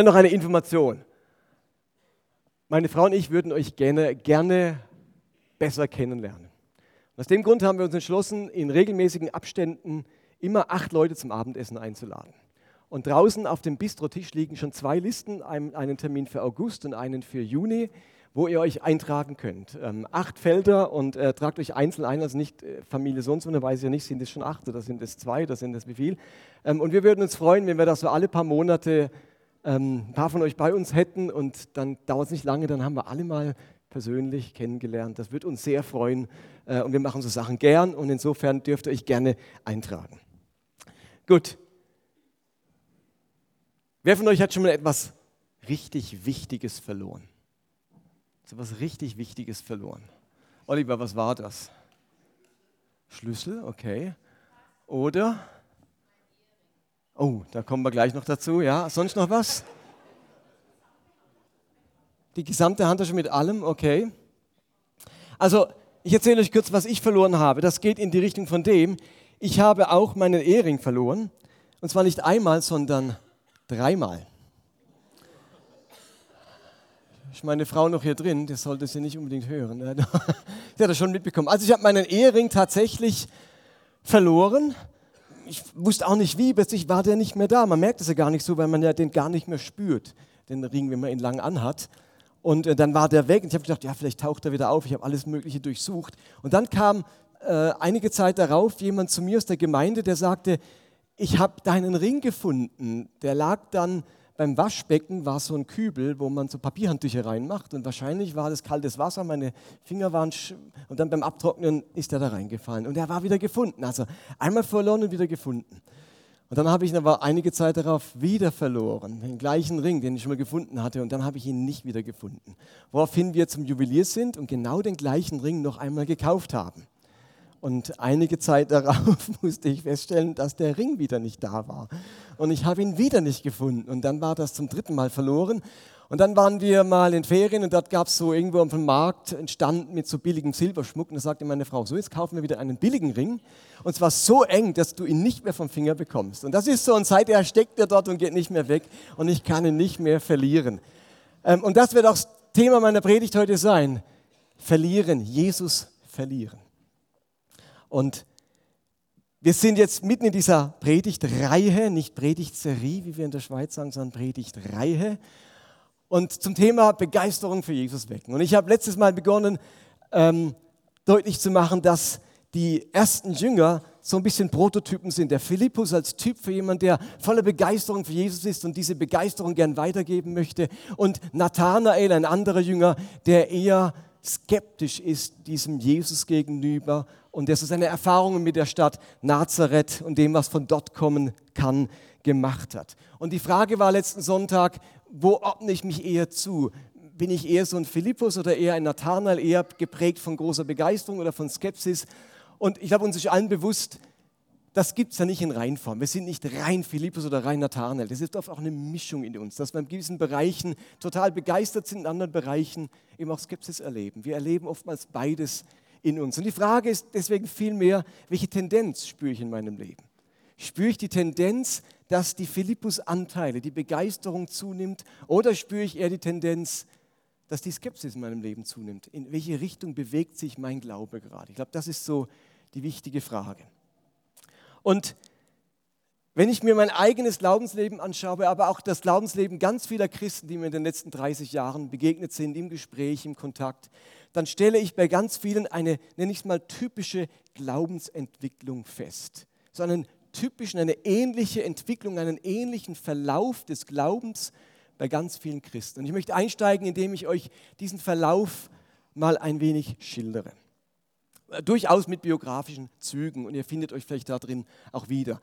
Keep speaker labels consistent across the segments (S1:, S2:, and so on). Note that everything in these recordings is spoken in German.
S1: Schnell noch eine Information. Meine Frau und ich würden euch gerne, gerne besser kennenlernen. aus dem Grund haben wir uns entschlossen, in regelmäßigen Abständen immer acht Leute zum Abendessen einzuladen. Und draußen auf dem Bistrotisch liegen schon zwei Listen, einen Termin für August und einen für Juni, wo ihr euch eintragen könnt. Ähm, acht Felder und äh, tragt euch einzeln ein, also nicht äh, Familie sonst, und weiß ja nicht, sind es schon acht oder sind es zwei oder sind es wie viel. Ähm, und wir würden uns freuen, wenn wir das so alle paar Monate ähm, ein paar von euch bei uns hätten und dann dauert es nicht lange, dann haben wir alle mal persönlich kennengelernt. Das wird uns sehr freuen äh, und wir machen so Sachen gern und insofern dürft ihr euch gerne eintragen. Gut. Wer von euch hat schon mal etwas richtig Wichtiges verloren? So etwas richtig Wichtiges verloren. Oliver, was war das? Schlüssel, okay. Oder? Oh, da kommen wir gleich noch dazu. Ja, sonst noch was? Die gesamte Handtasche mit allem, okay. Also, ich erzähle euch kurz, was ich verloren habe. Das geht in die Richtung von dem, ich habe auch meinen Ehering verloren. Und zwar nicht einmal, sondern dreimal. Ist meine Frau noch hier drin? Das sollte sie nicht unbedingt hören. Sie hat das schon mitbekommen. Also ich habe meinen Ehering tatsächlich verloren ich wusste auch nicht wie, plötzlich war der nicht mehr da. Man merkt es ja gar nicht so, weil man ja den gar nicht mehr spürt, den Ring, wenn man ihn lang anhat. Und äh, dann war der weg und ich habe gedacht, ja, vielleicht taucht er wieder auf. Ich habe alles Mögliche durchsucht. Und dann kam äh, einige Zeit darauf jemand zu mir aus der Gemeinde, der sagte, ich habe deinen Ring gefunden. Der lag dann beim Waschbecken war so ein Kübel, wo man so Papierhandtücher reinmacht und wahrscheinlich war das kaltes Wasser, meine Finger waren und dann beim Abtrocknen ist er da reingefallen und er war wieder gefunden. Also einmal verloren und wieder gefunden. Und dann habe ich ihn aber einige Zeit darauf wieder verloren, den gleichen Ring, den ich schon mal gefunden hatte, und dann habe ich ihn nicht wieder gefunden. Woraufhin wir zum Juwelier sind und genau den gleichen Ring noch einmal gekauft haben. Und einige Zeit darauf musste ich feststellen, dass der Ring wieder nicht da war. Und ich habe ihn wieder nicht gefunden. Und dann war das zum dritten Mal verloren. Und dann waren wir mal in Ferien und dort gab es so irgendwo auf dem Markt entstanden mit so billigem Silberschmuck. Und da sagte meine Frau, so jetzt kaufen wir wieder einen billigen Ring. Und zwar so eng, dass du ihn nicht mehr vom Finger bekommst. Und das ist so, und seither steckt er dort und geht nicht mehr weg. Und ich kann ihn nicht mehr verlieren. Ähm, und das wird auch das Thema meiner Predigt heute sein. Verlieren, Jesus verlieren. Und wir sind jetzt mitten in dieser Predigtreihe, nicht Predigtserie, wie wir in der Schweiz sagen, sondern Predigtreihe. Und zum Thema Begeisterung für Jesus wecken. Und ich habe letztes Mal begonnen, ähm, deutlich zu machen, dass die ersten Jünger so ein bisschen Prototypen sind. Der Philippus als Typ für jemanden, der voller Begeisterung für Jesus ist und diese Begeisterung gern weitergeben möchte. Und Nathanael, ein anderer Jünger, der eher skeptisch ist diesem Jesus gegenüber und der so seine Erfahrungen mit der Stadt Nazareth und dem, was von dort kommen kann, gemacht hat. Und die Frage war letzten Sonntag, wo ordne ich mich eher zu? Bin ich eher so ein Philippus oder eher ein Nathanael, eher geprägt von großer Begeisterung oder von Skepsis? Und ich glaube, uns ist allen bewusst, das gibt es ja nicht in Reinform. Wir sind nicht rein Philippus oder rein Nathanael. Das ist oft auch eine Mischung in uns, dass wir in gewissen Bereichen total begeistert sind, in anderen Bereichen eben auch Skepsis erleben. Wir erleben oftmals beides in uns. Und die Frage ist deswegen vielmehr, welche Tendenz spüre ich in meinem Leben? Spüre ich die Tendenz, dass die Philippus-Anteile, die Begeisterung zunimmt, oder spüre ich eher die Tendenz, dass die Skepsis in meinem Leben zunimmt? In welche Richtung bewegt sich mein Glaube gerade? Ich glaube, das ist so die wichtige Frage. Und wenn ich mir mein eigenes Glaubensleben anschaue, aber auch das Glaubensleben ganz vieler Christen, die mir in den letzten 30 Jahren begegnet sind, im Gespräch, im Kontakt, dann stelle ich bei ganz vielen eine, nenne ich es mal, typische Glaubensentwicklung fest. So einen typischen, eine ähnliche Entwicklung, einen ähnlichen Verlauf des Glaubens bei ganz vielen Christen. Und ich möchte einsteigen, indem ich euch diesen Verlauf mal ein wenig schildere durchaus mit biografischen Zügen und ihr findet euch vielleicht da drin auch wieder.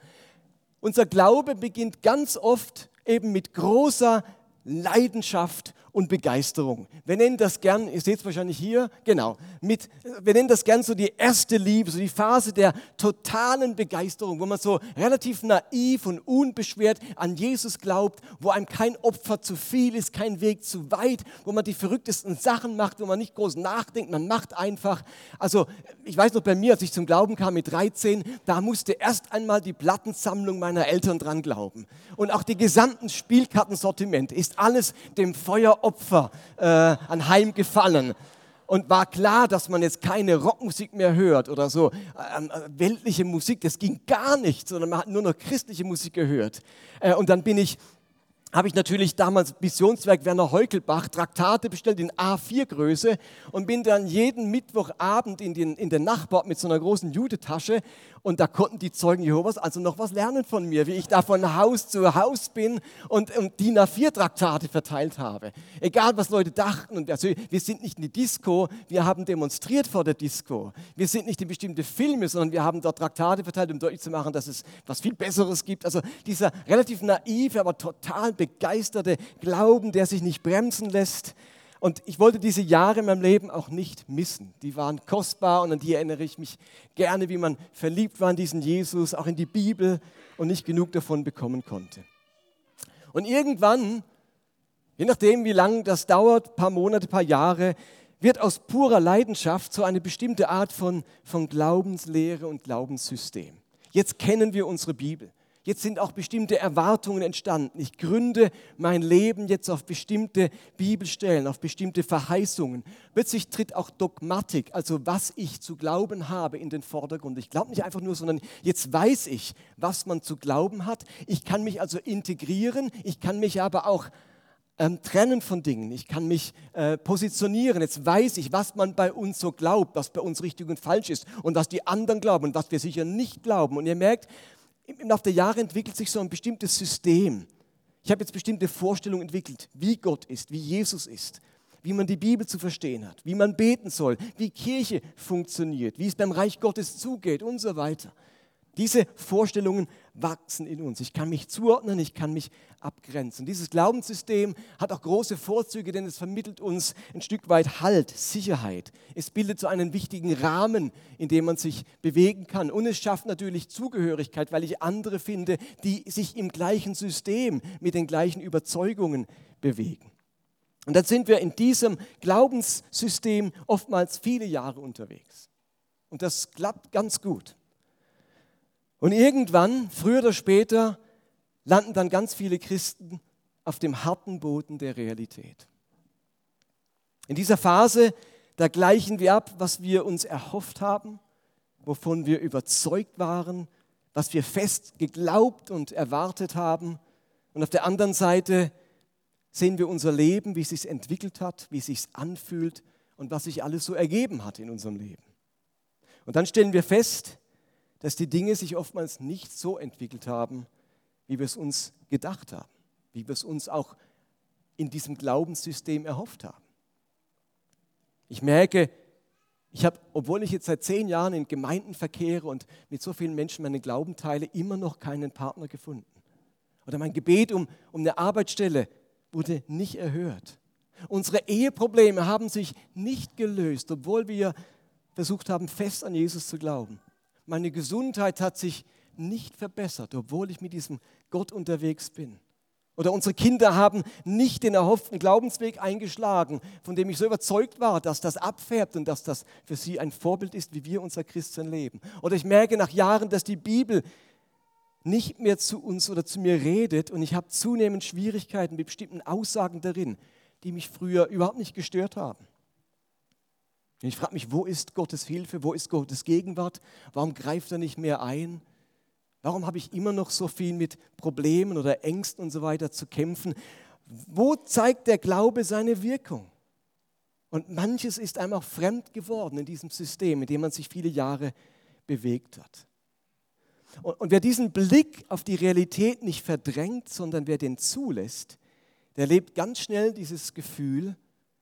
S1: Unser Glaube beginnt ganz oft eben mit großer Leidenschaft und Begeisterung. Wir nennen das gern, ihr seht es wahrscheinlich hier, genau, mit, wir nennen das gern so die erste Liebe, so die Phase der totalen Begeisterung, wo man so relativ naiv und unbeschwert an Jesus glaubt, wo einem kein Opfer zu viel ist, kein Weg zu weit, wo man die verrücktesten Sachen macht, wo man nicht groß nachdenkt, man macht einfach. Also ich weiß noch bei mir, als ich zum Glauben kam mit 13, da musste erst einmal die Plattensammlung meiner Eltern dran glauben. Und auch die gesamten Spielkartensortiment ist alles dem Feuer Opfer äh, anheimgefallen. Und war klar, dass man jetzt keine Rockmusik mehr hört oder so ähm, äh, weltliche Musik, das ging gar nicht, sondern man hat nur noch christliche Musik gehört. Äh, und dann bin ich habe ich natürlich damals Missionswerk Werner Heukelbach Traktate bestellt in A4-Größe und bin dann jeden Mittwochabend in den, in den Nachbarort mit so einer großen Judetasche und da konnten die Zeugen Jehovas also noch was lernen von mir, wie ich da von Haus zu Haus bin und, und DIN A4-Traktate verteilt habe. Egal, was Leute dachten. Und also, wir sind nicht in die Disco, wir haben demonstriert vor der Disco. Wir sind nicht in bestimmte Filme, sondern wir haben dort Traktate verteilt, um deutlich zu machen, dass es was viel Besseres gibt. Also dieser relativ naive, aber total begeisterte Glauben, der sich nicht bremsen lässt. Und ich wollte diese Jahre in meinem Leben auch nicht missen. Die waren kostbar und an die erinnere ich mich gerne, wie man verliebt war in diesen Jesus, auch in die Bibel und nicht genug davon bekommen konnte. Und irgendwann, je nachdem, wie lange das dauert, paar Monate, paar Jahre, wird aus purer Leidenschaft so eine bestimmte Art von, von Glaubenslehre und Glaubenssystem. Jetzt kennen wir unsere Bibel. Jetzt sind auch bestimmte Erwartungen entstanden. Ich gründe mein Leben jetzt auf bestimmte Bibelstellen, auf bestimmte Verheißungen. Plötzlich tritt auch Dogmatik, also was ich zu glauben habe, in den Vordergrund. Ich glaube nicht einfach nur, sondern jetzt weiß ich, was man zu glauben hat. Ich kann mich also integrieren, ich kann mich aber auch ähm, trennen von Dingen. Ich kann mich äh, positionieren. Jetzt weiß ich, was man bei uns so glaubt, was bei uns richtig und falsch ist und was die anderen glauben und was wir sicher nicht glauben. Und ihr merkt, im Laufe der Jahre entwickelt sich so ein bestimmtes System. Ich habe jetzt bestimmte Vorstellungen entwickelt, wie Gott ist, wie Jesus ist, wie man die Bibel zu verstehen hat, wie man beten soll, wie Kirche funktioniert, wie es beim Reich Gottes zugeht und so weiter. Diese Vorstellungen wachsen in uns. Ich kann mich zuordnen, ich kann mich abgrenzen. Dieses Glaubenssystem hat auch große Vorzüge, denn es vermittelt uns ein Stück weit Halt, Sicherheit. Es bildet so einen wichtigen Rahmen, in dem man sich bewegen kann. Und es schafft natürlich Zugehörigkeit, weil ich andere finde, die sich im gleichen System mit den gleichen Überzeugungen bewegen. Und dann sind wir in diesem Glaubenssystem oftmals viele Jahre unterwegs. Und das klappt ganz gut. Und irgendwann, früher oder später, landen dann ganz viele Christen auf dem harten Boden der Realität. In dieser Phase, da gleichen wir ab, was wir uns erhofft haben, wovon wir überzeugt waren, was wir fest geglaubt und erwartet haben. Und auf der anderen Seite sehen wir unser Leben, wie es sich entwickelt hat, wie es sich anfühlt und was sich alles so ergeben hat in unserem Leben. Und dann stellen wir fest, dass die Dinge sich oftmals nicht so entwickelt haben, wie wir es uns gedacht haben, wie wir es uns auch in diesem Glaubenssystem erhofft haben. Ich merke, ich habe, obwohl ich jetzt seit zehn Jahren in Gemeinden verkehre und mit so vielen Menschen meinen Glauben teile, immer noch keinen Partner gefunden. Oder mein Gebet um, um eine Arbeitsstelle wurde nicht erhört. Unsere Eheprobleme haben sich nicht gelöst, obwohl wir versucht haben, fest an Jesus zu glauben. Meine Gesundheit hat sich nicht verbessert, obwohl ich mit diesem Gott unterwegs bin. Oder unsere Kinder haben nicht den erhofften Glaubensweg eingeschlagen, von dem ich so überzeugt war, dass das abfärbt und dass das für sie ein Vorbild ist, wie wir unser Christen leben. Oder ich merke nach Jahren, dass die Bibel nicht mehr zu uns oder zu mir redet und ich habe zunehmend Schwierigkeiten mit bestimmten Aussagen darin, die mich früher überhaupt nicht gestört haben. Und ich frage mich, wo ist Gottes Hilfe, wo ist Gottes Gegenwart? Warum greift er nicht mehr ein? Warum habe ich immer noch so viel mit Problemen oder Ängsten und so weiter zu kämpfen? Wo zeigt der Glaube seine Wirkung? Und manches ist einem auch fremd geworden in diesem System, in dem man sich viele Jahre bewegt hat. Und, und wer diesen Blick auf die Realität nicht verdrängt, sondern wer den zulässt, der lebt ganz schnell dieses Gefühl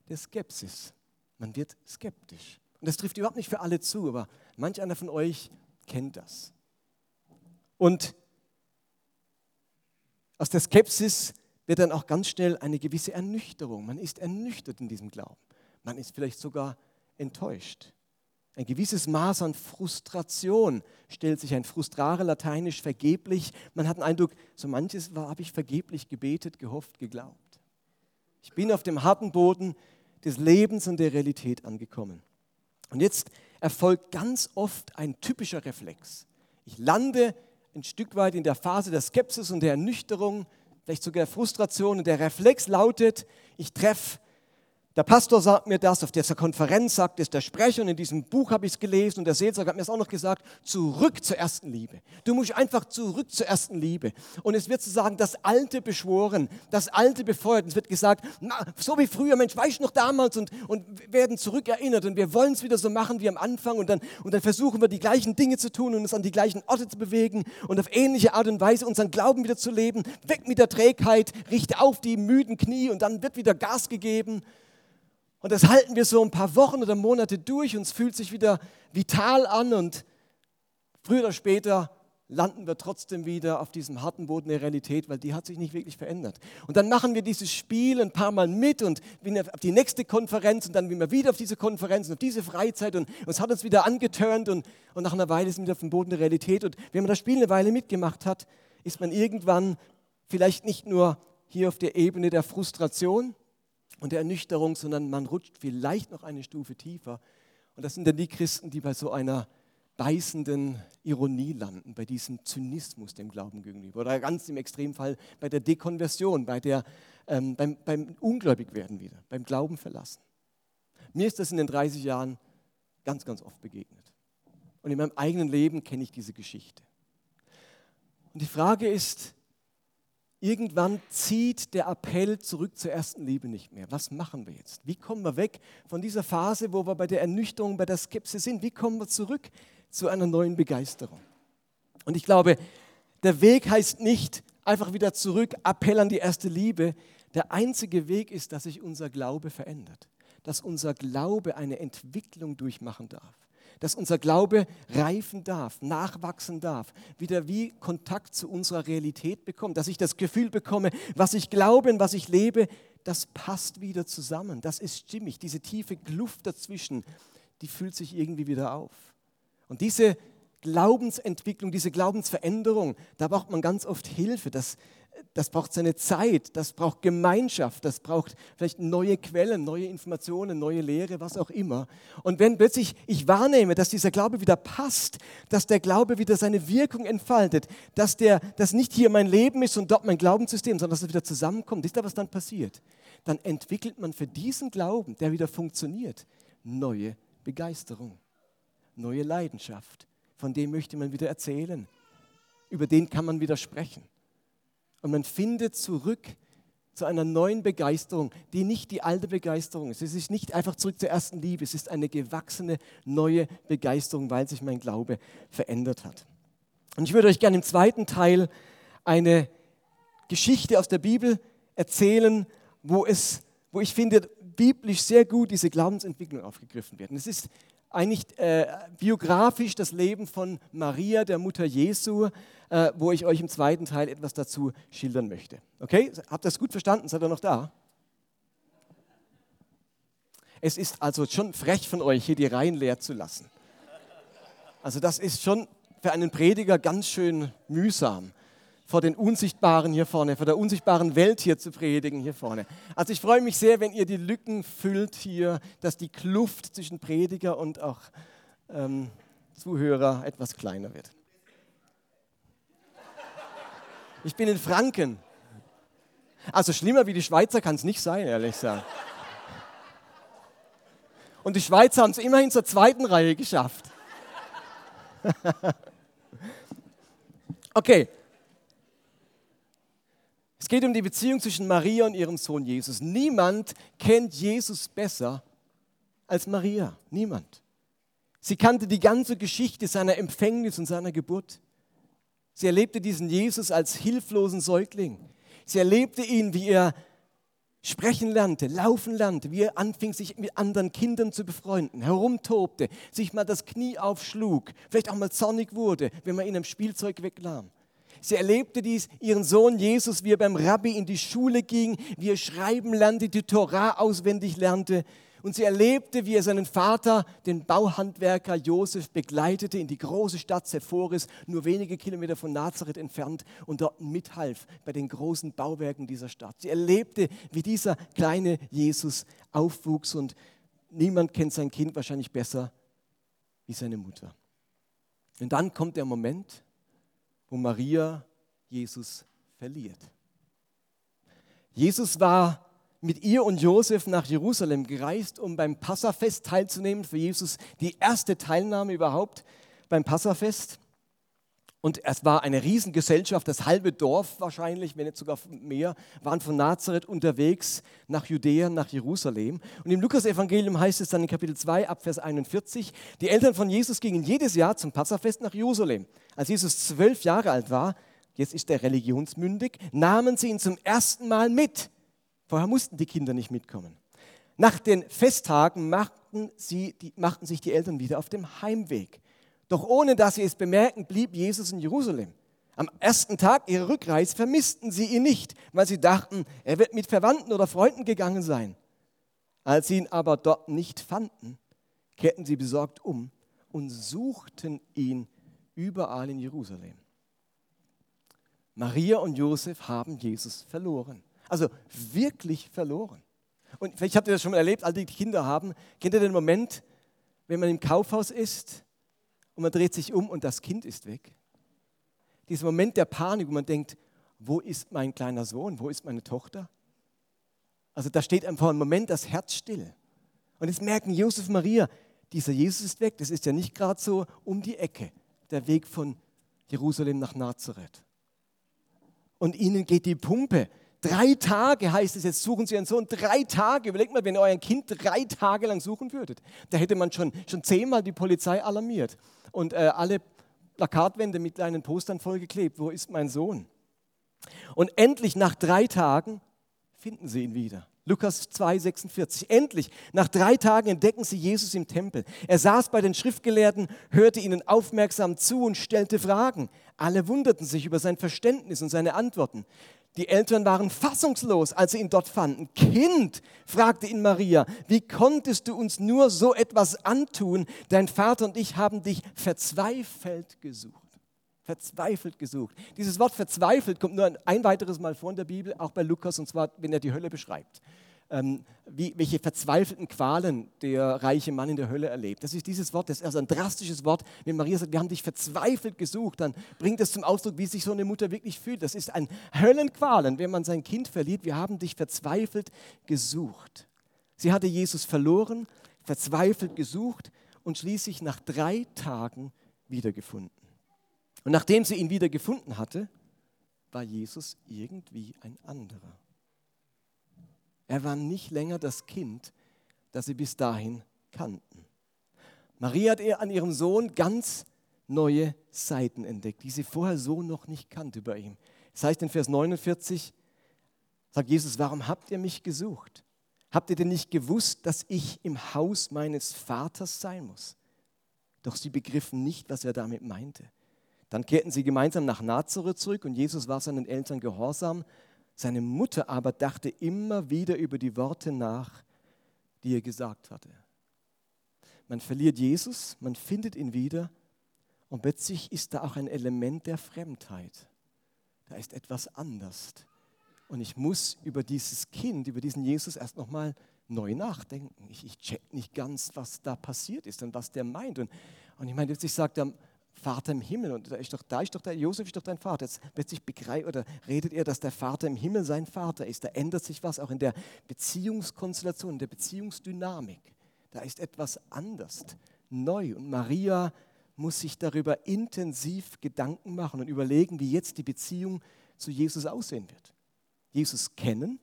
S1: der Skepsis. Man wird skeptisch. Und das trifft überhaupt nicht für alle zu, aber manch einer von euch kennt das. Und aus der Skepsis wird dann auch ganz schnell eine gewisse Ernüchterung. Man ist ernüchtert in diesem Glauben. Man ist vielleicht sogar enttäuscht. Ein gewisses Maß an Frustration stellt sich ein. Frustrare, lateinisch vergeblich. Man hat den Eindruck, so manches habe ich vergeblich gebetet, gehofft, geglaubt. Ich bin auf dem harten Boden des Lebens und der Realität angekommen. Und jetzt erfolgt ganz oft ein typischer Reflex. Ich lande ein Stück weit in der Phase der Skepsis und der Ernüchterung, vielleicht sogar der Frustration. Und der Reflex lautet, ich treffe der Pastor sagt mir das, auf dieser Konferenz sagt es der Sprecher und in diesem Buch habe ich es gelesen und der Seelsorger hat mir es auch noch gesagt, zurück zur ersten Liebe. Du musst einfach zurück zur ersten Liebe. Und es wird sozusagen das Alte beschworen, das Alte befeuert. Es wird gesagt, na, so wie früher, Mensch, weißt du noch damals und, und werden zurückerinnert und wir wollen es wieder so machen wie am Anfang und dann, und dann versuchen wir die gleichen Dinge zu tun und uns an die gleichen Orte zu bewegen und auf ähnliche Art und Weise unseren Glauben wieder zu leben. Weg mit der Trägheit, richte auf die müden Knie und dann wird wieder Gas gegeben. Und das halten wir so ein paar Wochen oder Monate durch und es fühlt sich wieder vital an und früher oder später landen wir trotzdem wieder auf diesem harten Boden der Realität, weil die hat sich nicht wirklich verändert. Und dann machen wir dieses Spiel ein paar Mal mit und auf die nächste Konferenz und dann gehen wir wieder auf diese Konferenz und auf diese Freizeit und es hat uns wieder angeturnt und, und nach einer Weile sind wir auf dem Boden der Realität. Und wenn man das Spiel eine Weile mitgemacht hat, ist man irgendwann vielleicht nicht nur hier auf der Ebene der Frustration, und der Ernüchterung, sondern man rutscht vielleicht noch eine Stufe tiefer. Und das sind dann die Christen, die bei so einer beißenden Ironie landen, bei diesem Zynismus dem Glauben gegenüber. Oder ganz im Extremfall bei der Dekonversion, bei der, ähm, beim, beim Ungläubigwerden wieder, beim Glauben verlassen. Mir ist das in den 30 Jahren ganz, ganz oft begegnet. Und in meinem eigenen Leben kenne ich diese Geschichte. Und die Frage ist, Irgendwann zieht der Appell zurück zur ersten Liebe nicht mehr. Was machen wir jetzt? Wie kommen wir weg von dieser Phase, wo wir bei der Ernüchterung, bei der Skepsis sind? Wie kommen wir zurück zu einer neuen Begeisterung? Und ich glaube, der Weg heißt nicht einfach wieder zurück, Appell an die erste Liebe. Der einzige Weg ist, dass sich unser Glaube verändert, dass unser Glaube eine Entwicklung durchmachen darf dass unser Glaube reifen darf, nachwachsen darf, wieder wie Kontakt zu unserer Realität bekommt, dass ich das Gefühl bekomme, was ich glaube und was ich lebe, das passt wieder zusammen, das ist stimmig, diese tiefe Kluft dazwischen, die fühlt sich irgendwie wieder auf. Und diese Glaubensentwicklung, diese Glaubensveränderung, da braucht man ganz oft Hilfe. Das, das braucht seine Zeit, das braucht Gemeinschaft, das braucht vielleicht neue Quellen, neue Informationen, neue Lehre, was auch immer. Und wenn plötzlich ich wahrnehme, dass dieser Glaube wieder passt, dass der Glaube wieder seine Wirkung entfaltet, dass der, das nicht hier mein Leben ist und dort mein Glaubenssystem, sondern dass es wieder zusammenkommt, ist da was dann passiert? Dann entwickelt man für diesen Glauben, der wieder funktioniert, neue Begeisterung, neue Leidenschaft. Von dem möchte man wieder erzählen. Über den kann man wieder sprechen. Und man findet zurück zu einer neuen Begeisterung, die nicht die alte Begeisterung ist. Es ist nicht einfach zurück zur ersten Liebe, es ist eine gewachsene neue Begeisterung, weil sich mein Glaube verändert hat. Und ich würde euch gerne im zweiten Teil eine Geschichte aus der Bibel erzählen, wo, es, wo ich finde, biblisch sehr gut diese Glaubensentwicklung aufgegriffen wird. Und es ist eigentlich äh, biografisch das Leben von Maria, der Mutter Jesu, äh, wo ich euch im zweiten Teil etwas dazu schildern möchte. Okay, habt ihr das gut verstanden? Seid ihr noch da? Es ist also schon frech von euch, hier die Reihen leer zu lassen. Also das ist schon für einen Prediger ganz schön mühsam, vor den Unsichtbaren hier vorne, vor der unsichtbaren Welt hier zu predigen hier vorne. Also ich freue mich sehr, wenn ihr die Lücken füllt hier, dass die Kluft zwischen Prediger und auch ähm, Zuhörer etwas kleiner wird. Ich bin in Franken. Also schlimmer wie die Schweizer kann es nicht sein, ehrlich gesagt. Und die Schweizer haben es immerhin zur zweiten Reihe geschafft. okay. Es geht um die Beziehung zwischen Maria und ihrem Sohn Jesus. Niemand kennt Jesus besser als Maria. Niemand. Sie kannte die ganze Geschichte seiner Empfängnis und seiner Geburt. Sie erlebte diesen Jesus als hilflosen Säugling. Sie erlebte ihn, wie er sprechen lernte, laufen lernte, wie er anfing, sich mit anderen Kindern zu befreunden, herumtobte, sich mal das Knie aufschlug, vielleicht auch mal zornig wurde, wenn man ihn am Spielzeug wegnahm. Sie erlebte dies, ihren Sohn Jesus, wie er beim Rabbi in die Schule ging, wie er schreiben lernte, die Torah auswendig lernte. Und sie erlebte, wie er seinen Vater, den Bauhandwerker Josef, begleitete in die große Stadt Sephoris, nur wenige Kilometer von Nazareth entfernt, und dort mithalf bei den großen Bauwerken dieser Stadt. Sie erlebte, wie dieser kleine Jesus aufwuchs und niemand kennt sein Kind wahrscheinlich besser wie seine Mutter. Und dann kommt der Moment, wo Maria Jesus verliert. Jesus war mit ihr und Josef nach Jerusalem gereist, um beim Passafest teilzunehmen. Für Jesus die erste Teilnahme überhaupt beim Passafest. Und es war eine Riesengesellschaft, das halbe Dorf wahrscheinlich, wenn nicht sogar mehr, waren von Nazareth unterwegs nach Judäa, nach Jerusalem. Und im Lukas-Evangelium heißt es dann in Kapitel 2 ab Vers 41, die Eltern von Jesus gingen jedes Jahr zum Passafest nach Jerusalem. Als Jesus zwölf Jahre alt war, jetzt ist er religionsmündig, nahmen sie ihn zum ersten Mal mit. Vorher mussten die Kinder nicht mitkommen. Nach den Festtagen machten, sie, die, machten sich die Eltern wieder auf dem Heimweg. Doch ohne dass sie es bemerken, blieb Jesus in Jerusalem. Am ersten Tag ihrer Rückreise vermissten sie ihn nicht, weil sie dachten, er wird mit Verwandten oder Freunden gegangen sein. Als sie ihn aber dort nicht fanden, kehrten sie besorgt um und suchten ihn überall in Jerusalem. Maria und Josef haben Jesus verloren. Also wirklich verloren. Und vielleicht habt ihr das schon mal erlebt, all die Kinder haben. Kennt ihr den Moment, wenn man im Kaufhaus ist und man dreht sich um und das Kind ist weg? Dieser Moment der Panik, wo man denkt, wo ist mein kleiner Sohn, wo ist meine Tochter? Also da steht einfach ein Moment das Herz still. Und jetzt merken Josef Maria, dieser Jesus ist weg. Das ist ja nicht gerade so um die Ecke, der Weg von Jerusalem nach Nazareth. Und ihnen geht die Pumpe. Drei Tage heißt es jetzt, suchen Sie einen Sohn. Drei Tage. Überlegt mal, wenn ihr euer Kind drei Tage lang suchen würdet. Da hätte man schon, schon zehnmal die Polizei alarmiert und äh, alle Plakatwände mit kleinen Postern vollgeklebt. Wo ist mein Sohn? Und endlich nach drei Tagen finden sie ihn wieder. Lukas 2,46. Endlich, nach drei Tagen entdecken sie Jesus im Tempel. Er saß bei den Schriftgelehrten, hörte ihnen aufmerksam zu und stellte Fragen. Alle wunderten sich über sein Verständnis und seine Antworten. Die Eltern waren fassungslos, als sie ihn dort fanden. Kind, fragte ihn Maria, wie konntest du uns nur so etwas antun? Dein Vater und ich haben dich verzweifelt gesucht. Verzweifelt gesucht. Dieses Wort verzweifelt kommt nur ein weiteres Mal vor in der Bibel, auch bei Lukas, und zwar, wenn er die Hölle beschreibt ähm, wie, welche verzweifelten Qualen der reiche Mann in der Hölle erlebt. Das ist dieses Wort, das ist also ein drastisches Wort. Wenn Maria sagt, wir haben dich verzweifelt gesucht, dann bringt es zum Ausdruck, wie sich so eine Mutter wirklich fühlt. Das ist ein Höllenqualen, wenn man sein Kind verliert. Wir haben dich verzweifelt gesucht. Sie hatte Jesus verloren, verzweifelt gesucht und schließlich nach drei Tagen wiedergefunden. Und nachdem sie ihn wiedergefunden hatte, war Jesus irgendwie ein anderer. Er war nicht länger das Kind, das sie bis dahin kannten. Maria hat an ihrem Sohn ganz neue Seiten entdeckt, die sie vorher so noch nicht kannte bei ihm. Das heißt in Vers 49, sagt Jesus, warum habt ihr mich gesucht? Habt ihr denn nicht gewusst, dass ich im Haus meines Vaters sein muss? Doch sie begriffen nicht, was er damit meinte. Dann kehrten sie gemeinsam nach Nazareth zurück und Jesus war seinen Eltern gehorsam seine Mutter aber dachte immer wieder über die Worte nach, die er gesagt hatte. Man verliert Jesus, man findet ihn wieder und plötzlich ist da auch ein Element der Fremdheit. Da ist etwas anders. Und ich muss über dieses Kind, über diesen Jesus erst nochmal neu nachdenken. Ich, ich check nicht ganz, was da passiert ist und was der meint. Und, und ich meine, plötzlich sagt er, Vater im Himmel. Und da ist doch, da ist doch der Josef ist doch dein Vater. Jetzt plötzlich begreift oder redet er, dass der Vater im Himmel sein Vater ist. Da ändert sich was auch in der Beziehungskonstellation, in der Beziehungsdynamik. Da ist etwas anders, neu. Und Maria muss sich darüber intensiv Gedanken machen und überlegen, wie jetzt die Beziehung zu Jesus aussehen wird. Jesus kennen,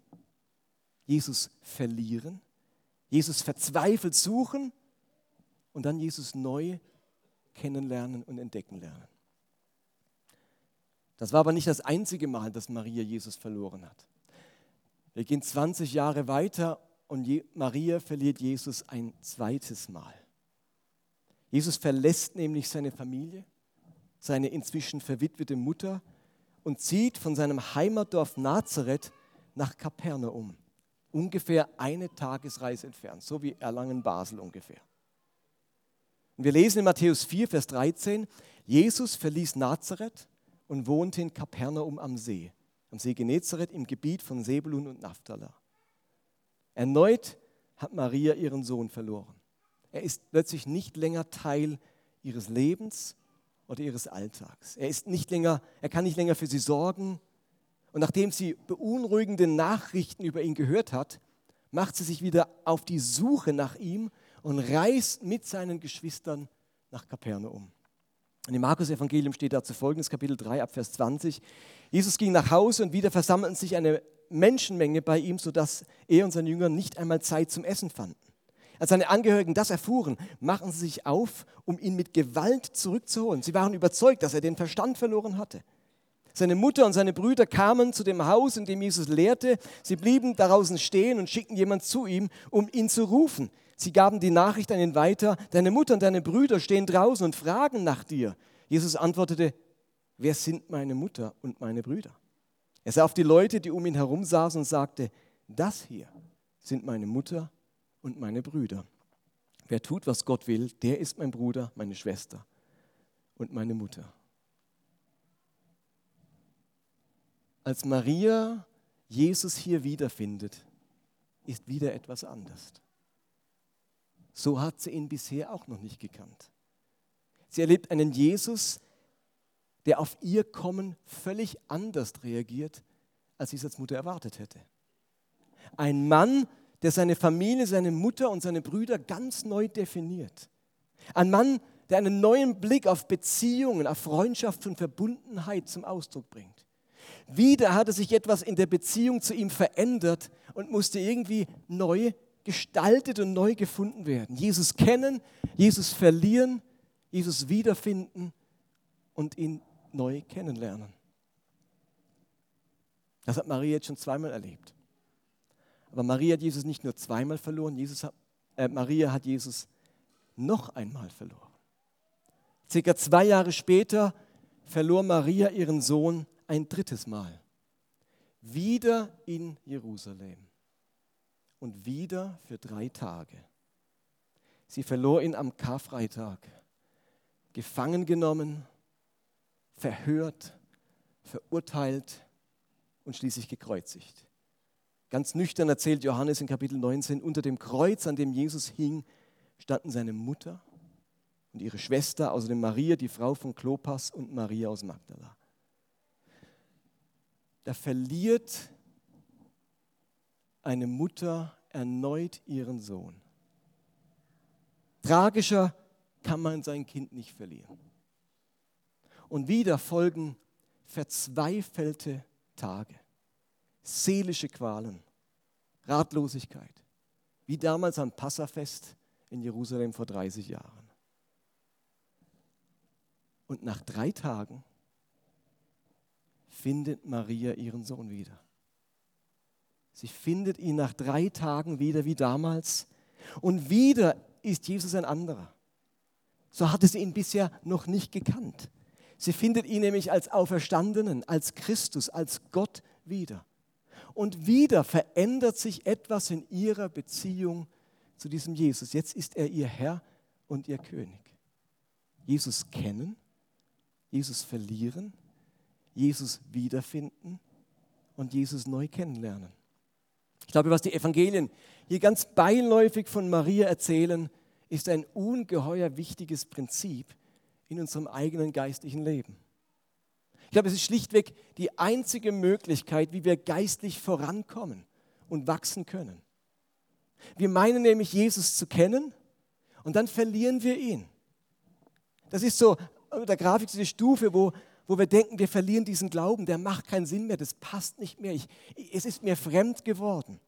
S1: Jesus verlieren, Jesus verzweifelt suchen und dann Jesus neu kennenlernen und entdecken lernen. Das war aber nicht das einzige Mal, dass Maria Jesus verloren hat. Wir gehen 20 Jahre weiter und Maria verliert Jesus ein zweites Mal. Jesus verlässt nämlich seine Familie, seine inzwischen verwitwete Mutter und zieht von seinem Heimatdorf Nazareth nach Kapernaum. Ungefähr eine Tagesreise entfernt, so wie Erlangen-Basel ungefähr. Und wir lesen in Matthäus 4, Vers 13, Jesus verließ Nazareth und wohnte in Kapernaum am See, am See Genezareth im Gebiet von Sebulun und Naphtala. Erneut hat Maria ihren Sohn verloren. Er ist plötzlich nicht länger Teil ihres Lebens oder ihres Alltags. Er, ist nicht länger, er kann nicht länger für sie sorgen. Und nachdem sie beunruhigende Nachrichten über ihn gehört hat, macht sie sich wieder auf die Suche nach ihm und reist mit seinen Geschwistern nach Kapernaum. Und im Markus-Evangelium steht dazu folgendes, Kapitel 3, ab Vers 20. Jesus ging nach Hause und wieder versammelten sich eine Menschenmenge bei ihm, sodass er und seine Jünger nicht einmal Zeit zum Essen fanden. Als seine Angehörigen das erfuhren, machten sie sich auf, um ihn mit Gewalt zurückzuholen. Sie waren überzeugt, dass er den Verstand verloren hatte. Seine Mutter und seine Brüder kamen zu dem Haus, in dem Jesus lehrte. Sie blieben draußen stehen und schickten jemand zu ihm, um ihn zu rufen. Sie gaben die Nachricht an ihn weiter, deine Mutter und deine Brüder stehen draußen und fragen nach dir. Jesus antwortete, wer sind meine Mutter und meine Brüder? Er sah auf die Leute, die um ihn herum saßen und sagte, das hier sind meine Mutter und meine Brüder. Wer tut, was Gott will, der ist mein Bruder, meine Schwester und meine Mutter. Als Maria Jesus hier wiederfindet, ist wieder etwas anders. So hat sie ihn bisher auch noch nicht gekannt. Sie erlebt einen Jesus, der auf ihr Kommen völlig anders reagiert, als sie es als Mutter erwartet hätte. Ein Mann, der seine Familie, seine Mutter und seine Brüder ganz neu definiert. Ein Mann, der einen neuen Blick auf Beziehungen, auf Freundschaft und Verbundenheit zum Ausdruck bringt. Wieder hatte sich etwas in der Beziehung zu ihm verändert und musste irgendwie neu gestaltet und neu gefunden werden. Jesus kennen, Jesus verlieren, Jesus wiederfinden und ihn neu kennenlernen. Das hat Maria jetzt schon zweimal erlebt. Aber Maria hat Jesus nicht nur zweimal verloren, Jesus hat, äh, Maria hat Jesus noch einmal verloren. Circa zwei Jahre später verlor Maria ihren Sohn ein drittes Mal. Wieder in Jerusalem und wieder für drei Tage. Sie verlor ihn am Karfreitag, gefangen genommen, verhört, verurteilt und schließlich gekreuzigt. Ganz nüchtern erzählt Johannes in Kapitel 19, unter dem Kreuz, an dem Jesus hing, standen seine Mutter und ihre Schwester, außerdem Maria, die Frau von Klopas und Maria aus Magdala. Da verliert eine Mutter erneut ihren Sohn. Tragischer kann man sein Kind nicht verlieren. Und wieder folgen verzweifelte Tage, seelische Qualen, Ratlosigkeit, wie damals am Passafest in Jerusalem vor 30 Jahren. Und nach drei Tagen findet Maria ihren Sohn wieder. Sie findet ihn nach drei Tagen wieder wie damals. Und wieder ist Jesus ein anderer. So hatte sie ihn bisher noch nicht gekannt. Sie findet ihn nämlich als Auferstandenen, als Christus, als Gott wieder. Und wieder verändert sich etwas in ihrer Beziehung zu diesem Jesus. Jetzt ist er ihr Herr und ihr König. Jesus kennen, Jesus verlieren, Jesus wiederfinden und Jesus neu kennenlernen. Ich glaube, was die Evangelien hier ganz beiläufig von Maria erzählen, ist ein ungeheuer wichtiges Prinzip in unserem eigenen geistlichen Leben. Ich glaube, es ist schlichtweg die einzige Möglichkeit, wie wir geistlich vorankommen und wachsen können. Wir meinen nämlich, Jesus zu kennen und dann verlieren wir ihn. Das ist so der Grafik, diese Stufe, wo wo wir denken, wir verlieren diesen Glauben, der macht keinen Sinn mehr, das passt nicht mehr, ich, es ist mir fremd geworden.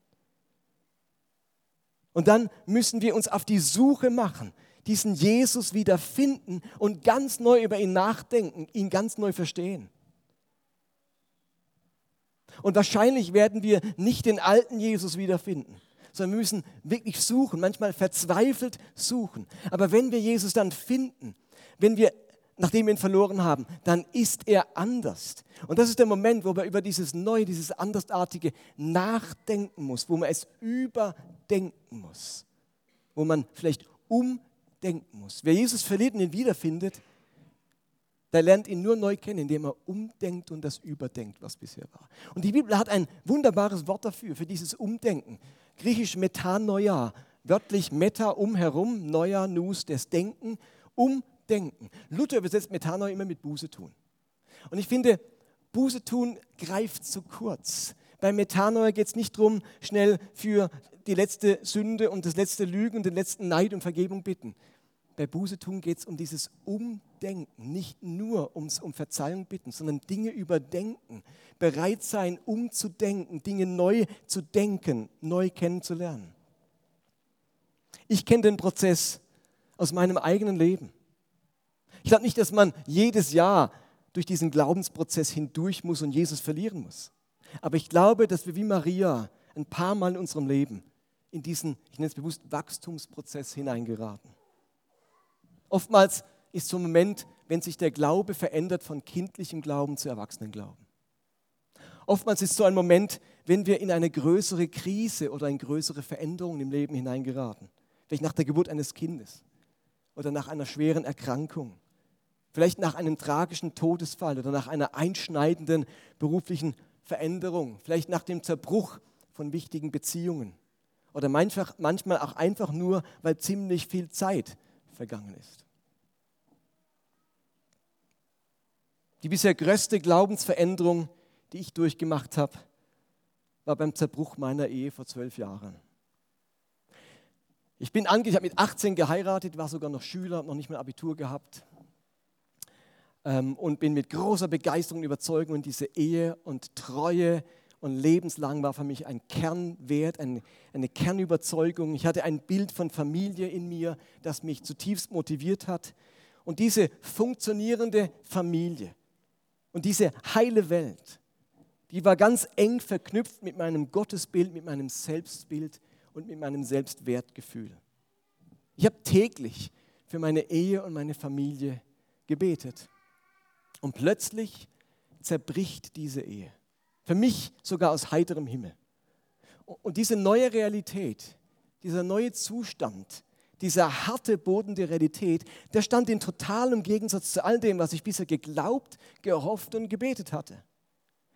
S1: Und dann müssen wir uns auf die Suche machen, diesen Jesus wieder finden und ganz neu über ihn nachdenken, ihn ganz neu verstehen. Und wahrscheinlich werden wir nicht den alten Jesus wiederfinden, sondern wir müssen wirklich suchen, manchmal verzweifelt suchen. Aber wenn wir Jesus dann finden, wenn wir nachdem wir ihn verloren haben, dann ist er anders. Und das ist der Moment, wo man über dieses Neue, dieses Andersartige nachdenken muss, wo man es überdenken muss, wo man vielleicht umdenken muss. Wer Jesus verliert und ihn wiederfindet, der lernt ihn nur neu kennen, indem er umdenkt und das überdenkt, was bisher war. Und die Bibel hat ein wunderbares Wort dafür, für dieses Umdenken. Griechisch Metanoia, wörtlich Meta umherum, Noia, Nus, das Denken, Umdenken. Luther übersetzt Metanoia immer mit Buße tun. Und ich finde, Buße tun greift zu kurz. Bei Metanoia geht es nicht darum, schnell für die letzte Sünde und das letzte Lügen und den letzten Neid um Vergebung bitten bei Buße tun geht es um dieses Umdenken, nicht nur ums um Verzeihung bitten, sondern Dinge überdenken, bereit sein, umzudenken, Dinge neu zu denken, neu kennenzulernen. Ich kenne den Prozess aus meinem eigenen Leben. Ich glaube nicht, dass man jedes Jahr durch diesen Glaubensprozess hindurch muss und Jesus verlieren muss. Aber ich glaube, dass wir wie Maria ein paar Mal in unserem Leben in diesen, ich nenne es bewusst, Wachstumsprozess hineingeraten. Oftmals ist so ein Moment, wenn sich der Glaube verändert von kindlichem Glauben zu erwachsenen Glauben. Oftmals ist so ein Moment, wenn wir in eine größere Krise oder in größere Veränderungen im Leben hineingeraten. Vielleicht nach der Geburt eines Kindes oder nach einer schweren Erkrankung. Vielleicht nach einem tragischen Todesfall oder nach einer einschneidenden beruflichen Veränderung. Vielleicht nach dem Zerbruch von wichtigen Beziehungen. Oder manchmal auch einfach nur, weil ziemlich viel Zeit vergangen ist. Die bisher größte Glaubensveränderung, die ich durchgemacht habe, war beim Zerbruch meiner Ehe vor zwölf Jahren. Ich bin ich habe mit 18 geheiratet, war sogar noch Schüler, habe noch nicht mehr Abitur gehabt und bin mit großer Begeisterung und Überzeugung in diese Ehe und Treue und lebenslang war für mich ein Kernwert, eine, eine Kernüberzeugung. Ich hatte ein Bild von Familie in mir, das mich zutiefst motiviert hat. Und diese funktionierende Familie, und diese heile Welt, die war ganz eng verknüpft mit meinem Gottesbild, mit meinem Selbstbild und mit meinem Selbstwertgefühl. Ich habe täglich für meine Ehe und meine Familie gebetet. Und plötzlich zerbricht diese Ehe. Für mich sogar aus heiterem Himmel. Und diese neue Realität, dieser neue Zustand, dieser harte Boden der Realität, der stand in totalem Gegensatz zu all dem, was ich bisher geglaubt, gehofft und gebetet hatte.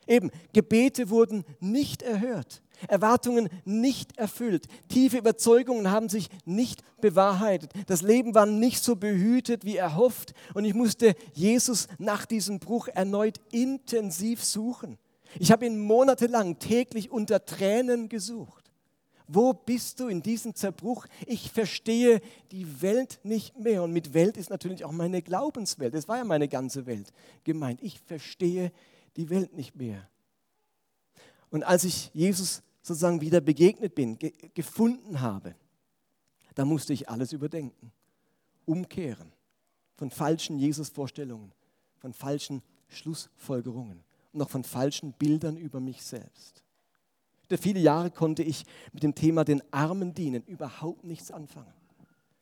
S1: Eben, Gebete wurden nicht erhört, Erwartungen nicht erfüllt, tiefe Überzeugungen haben sich nicht bewahrheitet, das Leben war nicht so behütet wie erhofft und ich musste Jesus nach diesem Bruch erneut intensiv suchen. Ich habe ihn monatelang täglich unter Tränen gesucht. Wo bist du in diesem Zerbruch? Ich verstehe die Welt nicht mehr. Und mit Welt ist natürlich auch meine Glaubenswelt. Das war ja meine ganze Welt gemeint. Ich verstehe die Welt nicht mehr. Und als ich Jesus sozusagen wieder begegnet bin, ge gefunden habe, da musste ich alles überdenken, umkehren von falschen Jesus-Vorstellungen, von falschen Schlussfolgerungen und auch von falschen Bildern über mich selbst. Viele Jahre konnte ich mit dem Thema den Armen dienen überhaupt nichts anfangen.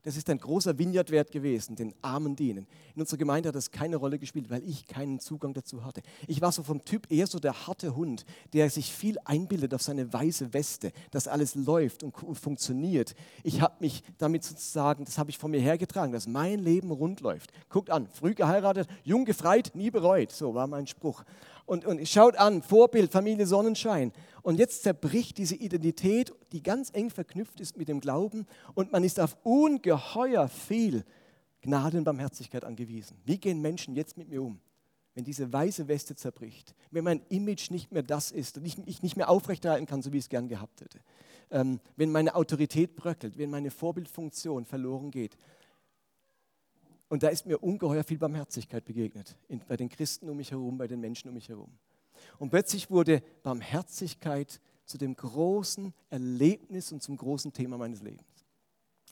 S1: Das ist ein großer Vineyard-Wert gewesen, den Armen dienen. In unserer Gemeinde hat das keine Rolle gespielt, weil ich keinen Zugang dazu hatte. Ich war so vom Typ eher so der harte Hund, der sich viel einbildet auf seine weiße Weste, dass alles läuft und funktioniert. Ich habe mich damit sozusagen, das habe ich von mir hergetragen, dass mein Leben rund läuft. Guckt an, früh geheiratet, jung gefreit, nie bereut. So war mein Spruch und, und schaut an, Vorbild, Familie Sonnenschein. Und jetzt zerbricht diese Identität, die ganz eng verknüpft ist mit dem Glauben und man ist auf ungeheuer viel Gnade und Barmherzigkeit angewiesen. Wie gehen Menschen jetzt mit mir um? Wenn diese weiße Weste zerbricht, wenn mein Image nicht mehr das ist und ich, ich nicht mehr aufrechterhalten kann, so wie ich es gern gehabt hätte, ähm, wenn meine Autorität bröckelt, wenn meine Vorbildfunktion verloren geht, und da ist mir ungeheuer viel Barmherzigkeit begegnet, in, bei den Christen um mich herum, bei den Menschen um mich herum. Und plötzlich wurde Barmherzigkeit zu dem großen Erlebnis und zum großen Thema meines Lebens.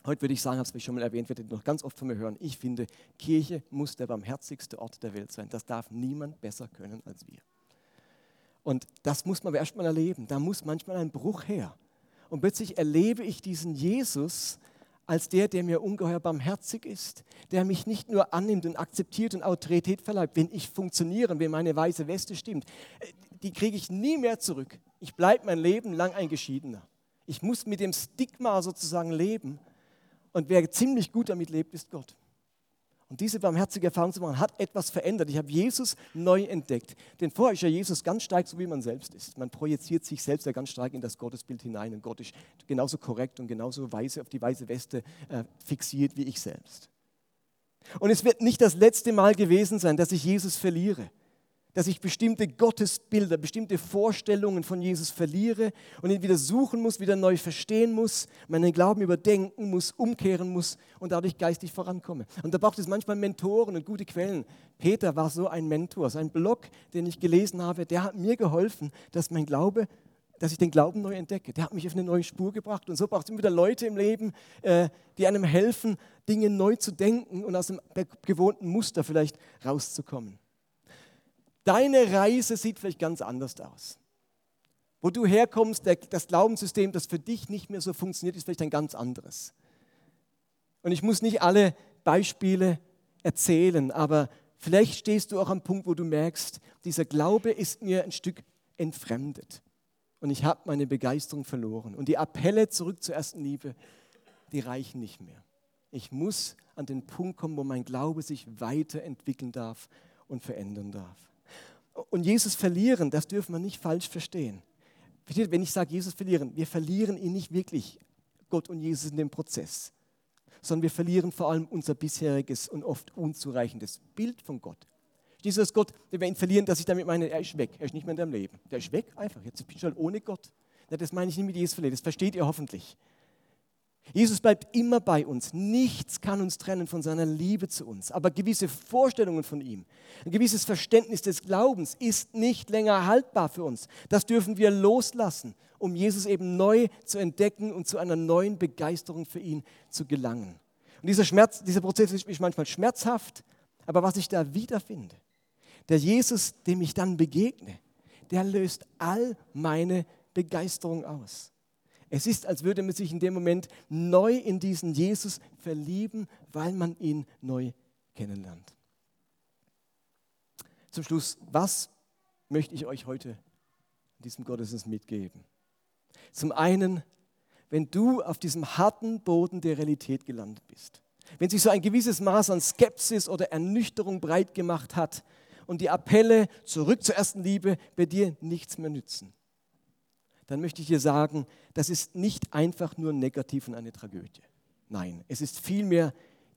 S1: Heute würde ich sagen, habe es schon mal erwähnt, werdet ihr noch ganz oft von mir hören. Ich finde, Kirche muss der barmherzigste Ort der Welt sein. Das darf niemand besser können als wir. Und das muss man erst mal erleben. Da muss manchmal ein Bruch her. Und plötzlich erlebe ich diesen Jesus als der, der mir ungeheuer barmherzig ist, der mich nicht nur annimmt und akzeptiert und Autorität verleiht, wenn ich funktioniere, wenn meine weiße Weste stimmt, äh, die kriege ich nie mehr zurück. Ich bleibe mein Leben lang ein Geschiedener. Ich muss mit dem Stigma sozusagen leben. Und wer ziemlich gut damit lebt, ist Gott. Und diese barmherzige Erfahrung zu machen, hat etwas verändert. Ich habe Jesus neu entdeckt. Denn vorher ist ja Jesus ganz stark so, wie man selbst ist. Man projiziert sich selbst ja ganz stark in das Gottesbild hinein. Und Gott ist genauso korrekt und genauso weise auf die weiße Weste äh, fixiert wie ich selbst. Und es wird nicht das letzte Mal gewesen sein, dass ich Jesus verliere dass ich bestimmte Gottesbilder, bestimmte Vorstellungen von Jesus verliere und ihn wieder suchen muss, wieder neu verstehen muss, meinen Glauben überdenken muss, umkehren muss und dadurch geistig vorankomme. Und da braucht es manchmal Mentoren und gute Quellen. Peter war so ein Mentor. Sein Blog, den ich gelesen habe, der hat mir geholfen, dass mein Glaube dass ich den Glauben neu entdecke. Der hat mich auf eine neue Spur gebracht. Und so braucht es immer wieder Leute im Leben, äh, die einem helfen, Dinge neu zu denken und aus dem gewohnten Muster vielleicht rauszukommen. Deine Reise sieht vielleicht ganz anders aus. Wo du herkommst, der, das Glaubenssystem, das für dich nicht mehr so funktioniert, ist vielleicht ein ganz anderes. Und ich muss nicht alle Beispiele erzählen, aber vielleicht stehst du auch am Punkt, wo du merkst, dieser Glaube ist mir ein Stück entfremdet. Und ich habe meine Begeisterung verloren. Und die Appelle zurück zur ersten Liebe, die reichen nicht mehr. Ich muss an den Punkt kommen, wo mein Glaube sich weiterentwickeln darf und verändern darf. Und Jesus verlieren, das dürfen wir nicht falsch verstehen. Wenn ich sage Jesus verlieren, wir verlieren ihn nicht wirklich, Gott und Jesus in dem Prozess, sondern wir verlieren vor allem unser bisheriges und oft unzureichendes Bild von Gott. Dieses Gott, wenn wir ihn verlieren, dass ich damit meine, er ist weg, er ist nicht mehr in deinem Leben. Der ist weg, einfach. Jetzt bin ich halt ohne Gott. Das meine ich nicht mit Jesus verlieren, das versteht ihr hoffentlich. Jesus bleibt immer bei uns. Nichts kann uns trennen von seiner Liebe zu uns. Aber gewisse Vorstellungen von ihm, ein gewisses Verständnis des Glaubens ist nicht länger haltbar für uns. Das dürfen wir loslassen, um Jesus eben neu zu entdecken und zu einer neuen Begeisterung für ihn zu gelangen. Und dieser, Schmerz, dieser Prozess ist manchmal schmerzhaft, aber was ich da wiederfinde, der Jesus, dem ich dann begegne, der löst all meine Begeisterung aus. Es ist, als würde man sich in dem Moment neu in diesen Jesus verlieben, weil man ihn neu kennenlernt. Zum Schluss, was möchte ich euch heute in diesem Gottesdienst mitgeben? Zum einen, wenn du auf diesem harten Boden der Realität gelandet bist, wenn sich so ein gewisses Maß an Skepsis oder Ernüchterung breit gemacht hat und die Appelle zurück zur ersten Liebe bei dir nichts mehr nützen, dann möchte ich dir sagen, das ist nicht einfach nur negativ und eine Tragödie. Nein, es ist vielmehr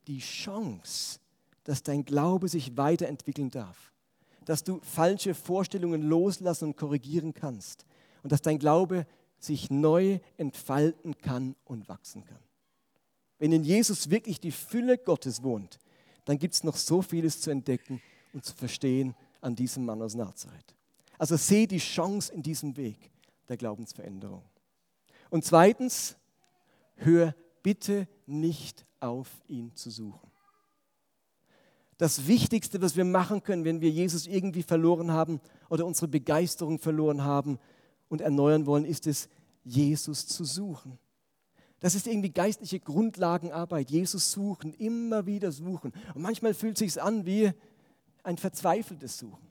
S1: die Chance, dass dein Glaube sich weiterentwickeln darf, dass du falsche Vorstellungen loslassen und korrigieren kannst und dass dein Glaube sich neu entfalten kann und wachsen kann. Wenn in Jesus wirklich die Fülle Gottes wohnt, dann gibt es noch so vieles zu entdecken und zu verstehen an diesem Mann aus Nazareth. Also sehe die Chance in diesem Weg der Glaubensveränderung. Und zweitens, hör bitte nicht auf, ihn zu suchen. Das Wichtigste, was wir machen können, wenn wir Jesus irgendwie verloren haben oder unsere Begeisterung verloren haben und erneuern wollen, ist es, Jesus zu suchen. Das ist irgendwie geistliche Grundlagenarbeit. Jesus suchen, immer wieder suchen. Und manchmal fühlt es sich an wie ein verzweifeltes Suchen.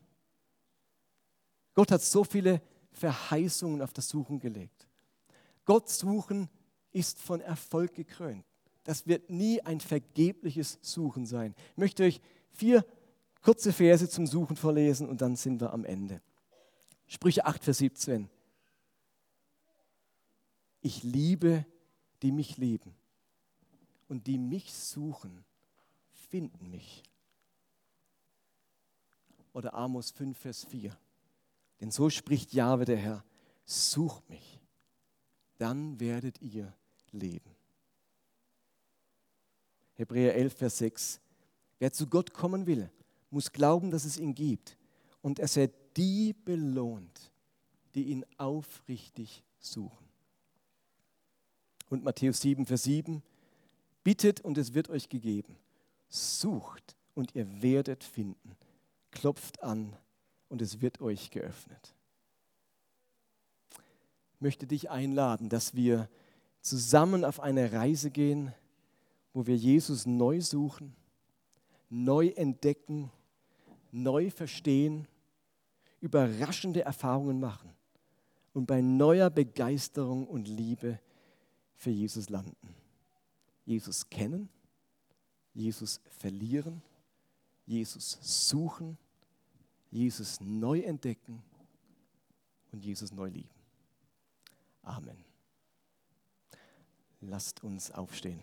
S1: Gott hat so viele Verheißungen auf das Suchen gelegt. Gott suchen ist von Erfolg gekrönt. Das wird nie ein vergebliches Suchen sein. Ich möchte euch vier kurze Verse zum Suchen vorlesen und dann sind wir am Ende. Sprüche 8, Vers 17. Ich liebe, die mich lieben und die mich suchen, finden mich. Oder Amos 5, Vers 4. Denn so spricht Jahwe der Herr, sucht mich, dann werdet ihr leben. Hebräer 11, Vers 6. Wer zu Gott kommen will, muss glauben, dass es ihn gibt und dass er die belohnt, die ihn aufrichtig suchen. Und Matthäus 7, Vers 7. Bittet und es wird euch gegeben. Sucht und ihr werdet finden. Klopft an und es wird euch geöffnet. Ich möchte dich einladen, dass wir zusammen auf eine Reise gehen wo wir Jesus neu suchen, neu entdecken, neu verstehen, überraschende Erfahrungen machen und bei neuer Begeisterung und Liebe für Jesus landen. Jesus kennen, Jesus verlieren, Jesus suchen, Jesus neu entdecken und Jesus neu lieben. Amen. Lasst uns aufstehen.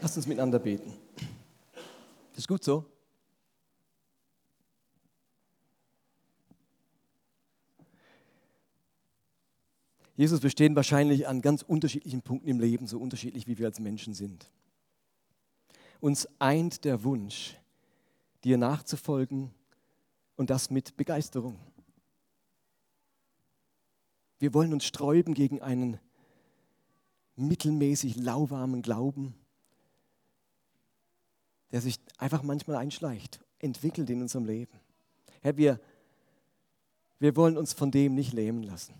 S1: Lasst uns miteinander beten. Ist gut so. Jesus, wir stehen wahrscheinlich an ganz unterschiedlichen Punkten im Leben, so unterschiedlich wie wir als Menschen sind. Uns eint der Wunsch, dir nachzufolgen und das mit Begeisterung. Wir wollen uns sträuben gegen einen mittelmäßig lauwarmen Glauben, der sich einfach manchmal einschleicht, entwickelt in unserem Leben. Herr, wir, wir wollen uns von dem nicht lähmen lassen.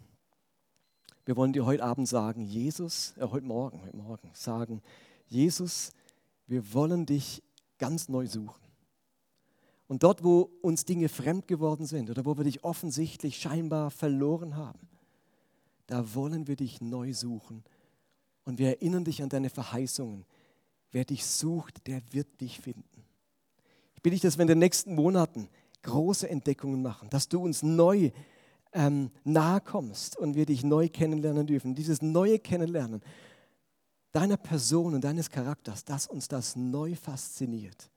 S1: Wir wollen dir heute Abend sagen, Jesus, äh, heute Morgen, heute Morgen sagen, Jesus, wir wollen dich ganz neu suchen. Und dort, wo uns Dinge fremd geworden sind oder wo wir dich offensichtlich scheinbar verloren haben, da wollen wir dich neu suchen. Und wir erinnern dich an deine Verheißungen. Wer dich sucht, der wird dich finden. Ich bitte dich, dass wir in den nächsten Monaten große Entdeckungen machen, dass du uns neu ähm, nahe kommst und wir dich neu kennenlernen dürfen. Dieses neue Kennenlernen deiner Person und deines Charakters, dass uns das neu fasziniert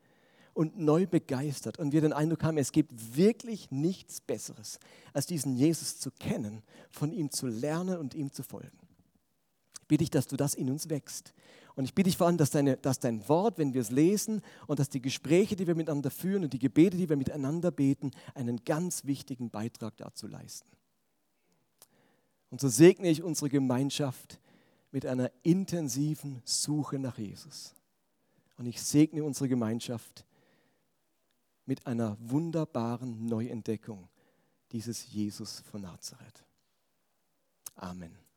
S1: und neu begeistert und wir den Eindruck haben, es gibt wirklich nichts Besseres, als diesen Jesus zu kennen, von ihm zu lernen und ihm zu folgen. Ich bitte dich, dass du das in uns wächst. Und ich bitte dich vor allem, dass, deine, dass dein Wort, wenn wir es lesen und dass die Gespräche, die wir miteinander führen und die Gebete, die wir miteinander beten, einen ganz wichtigen Beitrag dazu leisten. Und so segne ich unsere Gemeinschaft mit einer intensiven Suche nach Jesus. Und ich segne unsere Gemeinschaft mit einer wunderbaren Neuentdeckung dieses Jesus von Nazareth. Amen.